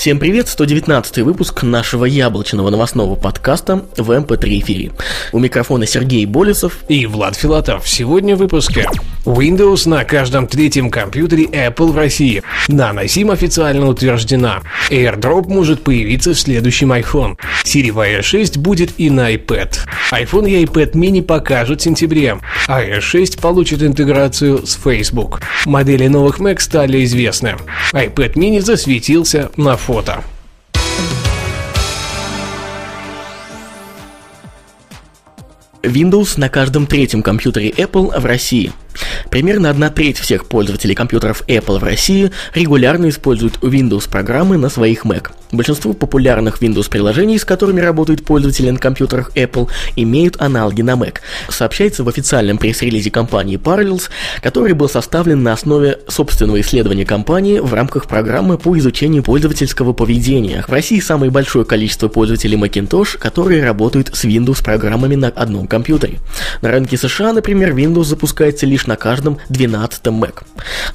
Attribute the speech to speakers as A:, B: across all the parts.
A: Всем привет, 119 выпуск нашего яблочного новостного подкаста в MP3 эфире. У микрофона Сергей Болесов
B: и Влад Филатов. Сегодня в выпуске. Windows на каждом третьем компьютере Apple в России. Nano официально утверждена. AirDrop может появиться в следующем iPhone. Siri iOS 6 будет и на iPad. iPhone и iPad mini покажут в сентябре. iOS 6 получит интеграцию с Facebook. Модели новых Mac стали известны. iPad mini засветился на фото фото.
A: Windows на каждом третьем компьютере Apple в России – Примерно одна треть всех пользователей компьютеров Apple в России регулярно используют Windows-программы на своих Mac. Большинство популярных Windows-приложений, с которыми работают пользователи на компьютерах Apple, имеют аналоги на Mac. Сообщается в официальном пресс-релизе компании Parallels, который был составлен на основе собственного исследования компании в рамках программы по изучению пользовательского поведения. В России самое большое количество пользователей Macintosh, которые работают с Windows-программами на одном компьютере. На рынке США, например, Windows запускается лишь на каждом 12 Mac.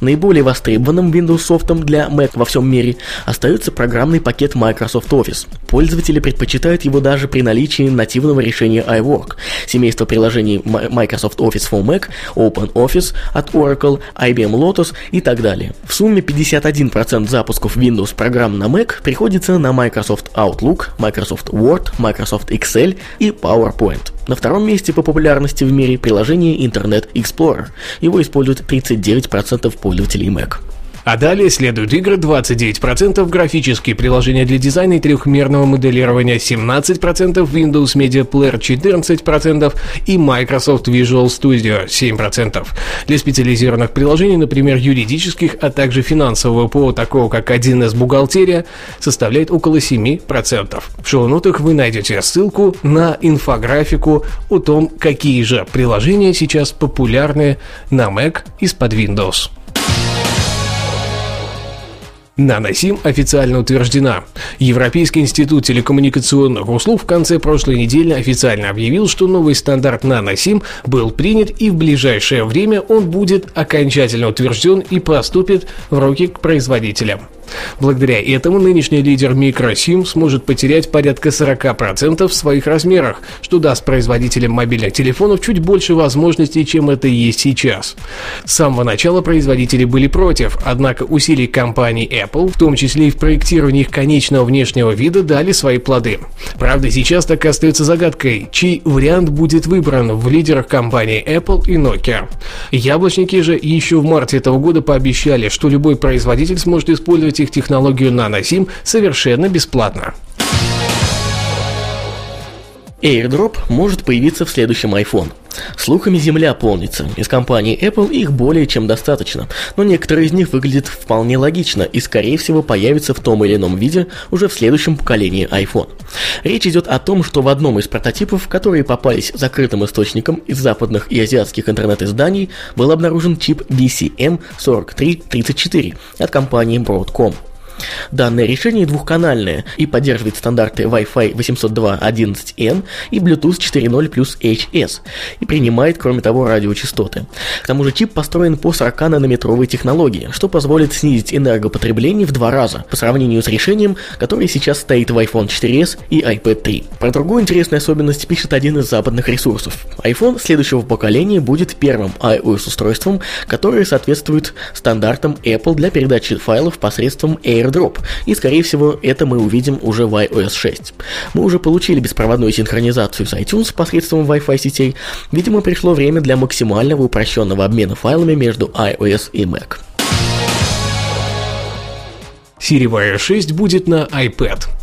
A: Наиболее востребованным Windows софтом для Mac во всем мире остается программный пакет Microsoft Office. Пользователи предпочитают его даже при наличии нативного решения iWork, семейство приложений Microsoft Office for Mac, OpenOffice от Oracle, IBM Lotus и так далее. В сумме 51% запусков Windows программ на Mac приходится на Microsoft Outlook, Microsoft Word, Microsoft Excel и PowerPoint. На втором месте по популярности в мире приложение Internet Explorer. Его используют 39% пользователей Mac.
B: А далее следуют игры 29%, графические приложения для дизайна и трехмерного моделирования 17%, Windows Media Player 14% и Microsoft Visual Studio 7%. Для специализированных приложений, например, юридических, а также финансового ПО, такого как 1С бухгалтерия, составляет около 7%. В шоу-нотах вы найдете ссылку на инфографику о том, какие же приложения сейчас популярны на Mac из-под Windows. Наносим официально утверждена. Европейский институт телекоммуникационных услуг в конце прошлой недели официально объявил, что новый стандарт Наносим был принят и в ближайшее время он будет окончательно утвержден и поступит в руки к производителям. Благодаря этому нынешний лидер микросим сможет потерять порядка 40% в своих размерах, что даст производителям мобильных телефонов чуть больше возможностей, чем это есть сейчас. С самого начала производители были против, однако усилий компании Apple, в том числе и в проектировании их конечного внешнего вида, дали свои плоды. Правда, сейчас так и остается загадкой, чей вариант будет выбран в лидерах компании Apple и Nokia. Яблочники же еще в марте этого года пообещали, что любой производитель сможет использовать использовать их технологию NanoSIM совершенно бесплатно.
A: AirDrop может появиться в следующем iPhone. Слухами земля полнится. Из компании Apple их более чем достаточно, но некоторые из них выглядят вполне логично и скорее всего появятся в том или ином виде уже в следующем поколении iPhone. Речь идет о том, что в одном из прототипов, которые попались закрытым источником из западных и азиатских интернет-изданий, был обнаружен чип BCM4334 от компании Broadcom. Данное решение двухканальное и поддерживает стандарты Wi-Fi 802.11n и Bluetooth 4.0 плюс HS и принимает, кроме того, радиочастоты. К тому же чип построен по 40-нанометровой технологии, что позволит снизить энергопотребление в два раза по сравнению с решением, которое сейчас стоит в iPhone 4s и iPad 3. Про другую интересную особенность пишет один из западных ресурсов. iPhone следующего поколения будет первым iOS-устройством, которое соответствует стандартам Apple для передачи файлов посредством Air AirDrop, и скорее всего это мы увидим уже в iOS 6. Мы уже получили беспроводную синхронизацию с iTunes посредством Wi-Fi сетей, видимо пришло время для максимального упрощенного обмена файлами между iOS и Mac.
B: Siri iOS 6 будет на iPad.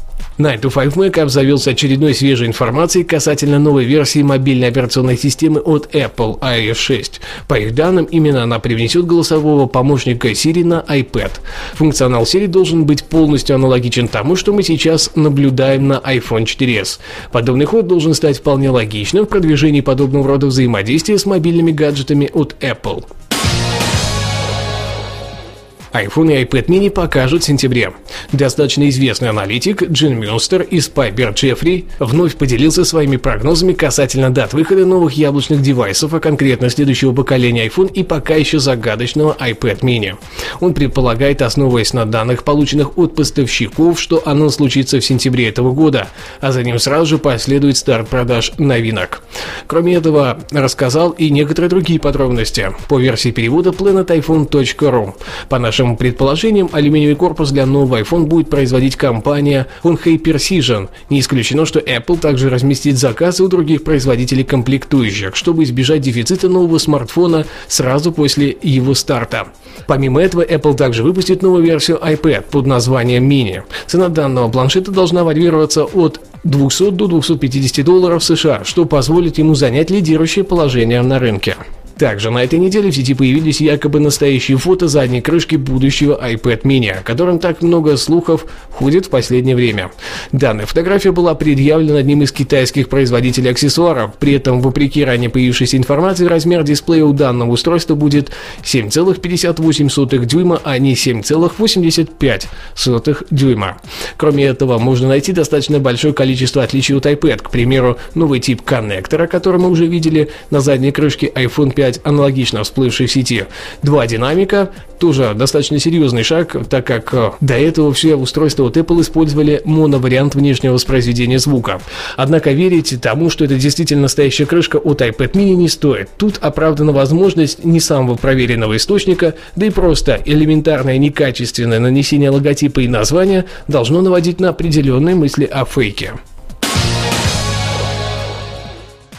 B: 9 to 5 Mac обзавелся очередной свежей информацией касательно новой версии мобильной операционной системы от Apple iOS 6. По их данным, именно она привнесет голосового помощника Siri на iPad. Функционал Siri должен быть полностью аналогичен тому, что мы сейчас наблюдаем на iPhone 4s. Подобный ход должен стать вполне логичным в продвижении подобного рода взаимодействия с мобильными гаджетами от Apple iPhone и iPad mini покажут в сентябре. Достаточно известный аналитик Джин Мюнстер из Piper Jeffrey вновь поделился своими прогнозами касательно дат выхода новых яблочных девайсов, а конкретно следующего поколения iPhone и пока еще загадочного iPad mini. Он предполагает, основываясь на данных, полученных от поставщиков, что анонс случится в сентябре этого года, а за ним сразу же последует старт продаж новинок. Кроме этого, рассказал и некоторые другие подробности по версии перевода planetiphone.ru. По нашим предположениям, алюминиевый корпус для нового iPhone будет производить компания Honhei Precision. Не исключено, что Apple также разместит заказы у других производителей комплектующих, чтобы избежать дефицита нового смартфона сразу после его старта. Помимо этого, Apple также выпустит новую версию iPad под названием Mini. Цена данного планшета должна варьироваться от 200 до 250 долларов США, что позволит ему занять лидирующее положение на рынке. Также на этой неделе в сети появились якобы настоящие фото задней крышки будущего iPad mini, о котором так много слухов ходит в последнее время. Данная фотография была предъявлена одним из китайских производителей аксессуаров. При этом, вопреки ранее появившейся информации, размер дисплея у данного устройства будет 7,58 дюйма, а не 7,85 дюйма. Кроме этого, можно найти достаточно большое количество отличий от iPad. К примеру, новый тип коннектора, который мы уже видели на задней крышке iPhone 5 5 аналогично всплывшей в сети. Два динамика, тоже достаточно серьезный шаг, так как э, до этого все устройства от Apple использовали моновариант внешнего воспроизведения звука. Однако верить тому, что это действительно настоящая крышка от iPad mini не стоит. Тут оправдана возможность не самого проверенного источника, да и просто элементарное некачественное нанесение логотипа и названия должно наводить на определенные мысли о фейке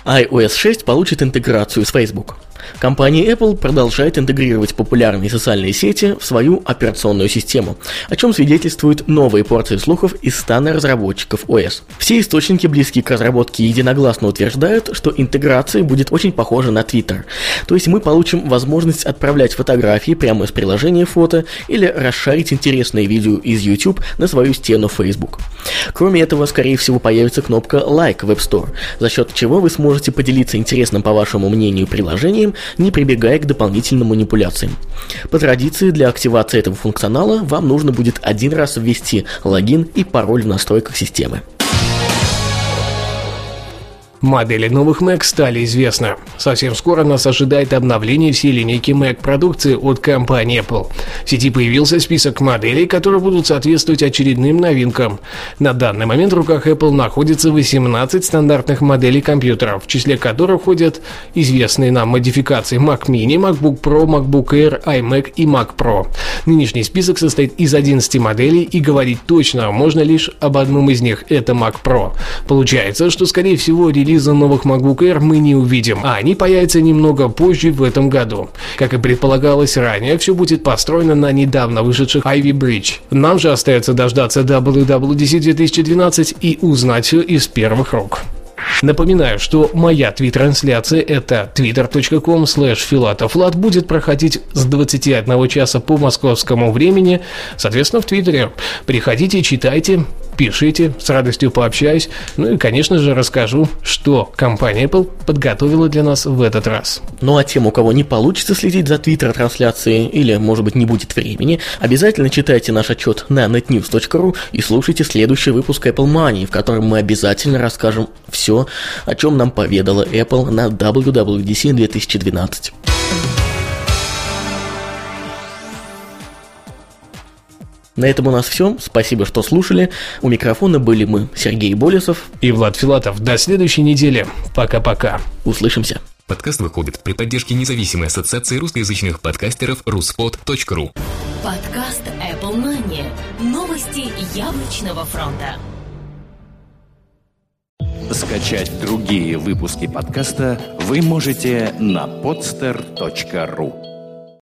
A: iOS 6 получит интеграцию с Facebook. Компания Apple продолжает интегрировать популярные социальные сети в свою операционную систему, о чем свидетельствуют новые порции слухов из стана разработчиков OS. Все источники, близкие к разработке, единогласно утверждают, что интеграция будет очень похожа на Twitter. То есть мы получим возможность отправлять фотографии прямо из приложения фото или расшарить интересные видео из YouTube на свою стену Facebook. Кроме этого, скорее всего, появится кнопка «Like» в App Store, за счет чего вы сможете поделиться интересным, по вашему мнению, приложением не прибегая к дополнительным манипуляциям. По традиции, для активации этого функционала вам нужно будет один раз ввести логин и пароль в настройках системы.
B: Модели новых Mac стали известны. Совсем скоро нас ожидает обновление всей линейки Mac продукции от компании Apple. В сети появился список моделей, которые будут соответствовать очередным новинкам. На данный момент в руках Apple находится 18 стандартных моделей компьютеров, в числе которых входят известные нам модификации Mac Mini, MacBook Pro, MacBook Air, iMac и Mac Pro. Нынешний список состоит из 11 моделей и говорить точно можно лишь об одном из них – это Mac Pro. Получается, что скорее всего релиз релиза новых MacBook Air мы не увидим, а они появятся немного позже в этом году. Как и предполагалось ранее, все будет построено на недавно вышедших Ivy Bridge. Нам же остается дождаться WWDC 2012 и узнать все из первых рук. Напоминаю, что моя твит-трансляция это twitter.com slash будет проходить с 21 часа по московскому времени, соответственно, в Твиттере. Приходите, читайте, пишите, с радостью пообщаюсь. Ну и, конечно же, расскажу, что компания Apple подготовила для нас в этот раз.
A: Ну а тем, у кого не получится следить за твиттер-трансляцией или, может быть, не будет времени, обязательно читайте наш отчет на netnews.ru и слушайте следующий выпуск Apple Money, в котором мы обязательно расскажем все, о чем нам поведала Apple на WWDC 2012. На этом у нас все. Спасибо, что слушали. У микрофона были мы, Сергей Болесов
B: и Влад Филатов. До следующей недели. Пока-пока.
A: Услышимся.
C: Подкаст выходит при поддержке независимой ассоциации русскоязычных подкастеров ruspod.ru
D: Подкаст Apple Money. Новости яблочного фронта.
E: Скачать другие выпуски подкаста вы можете на podster.ru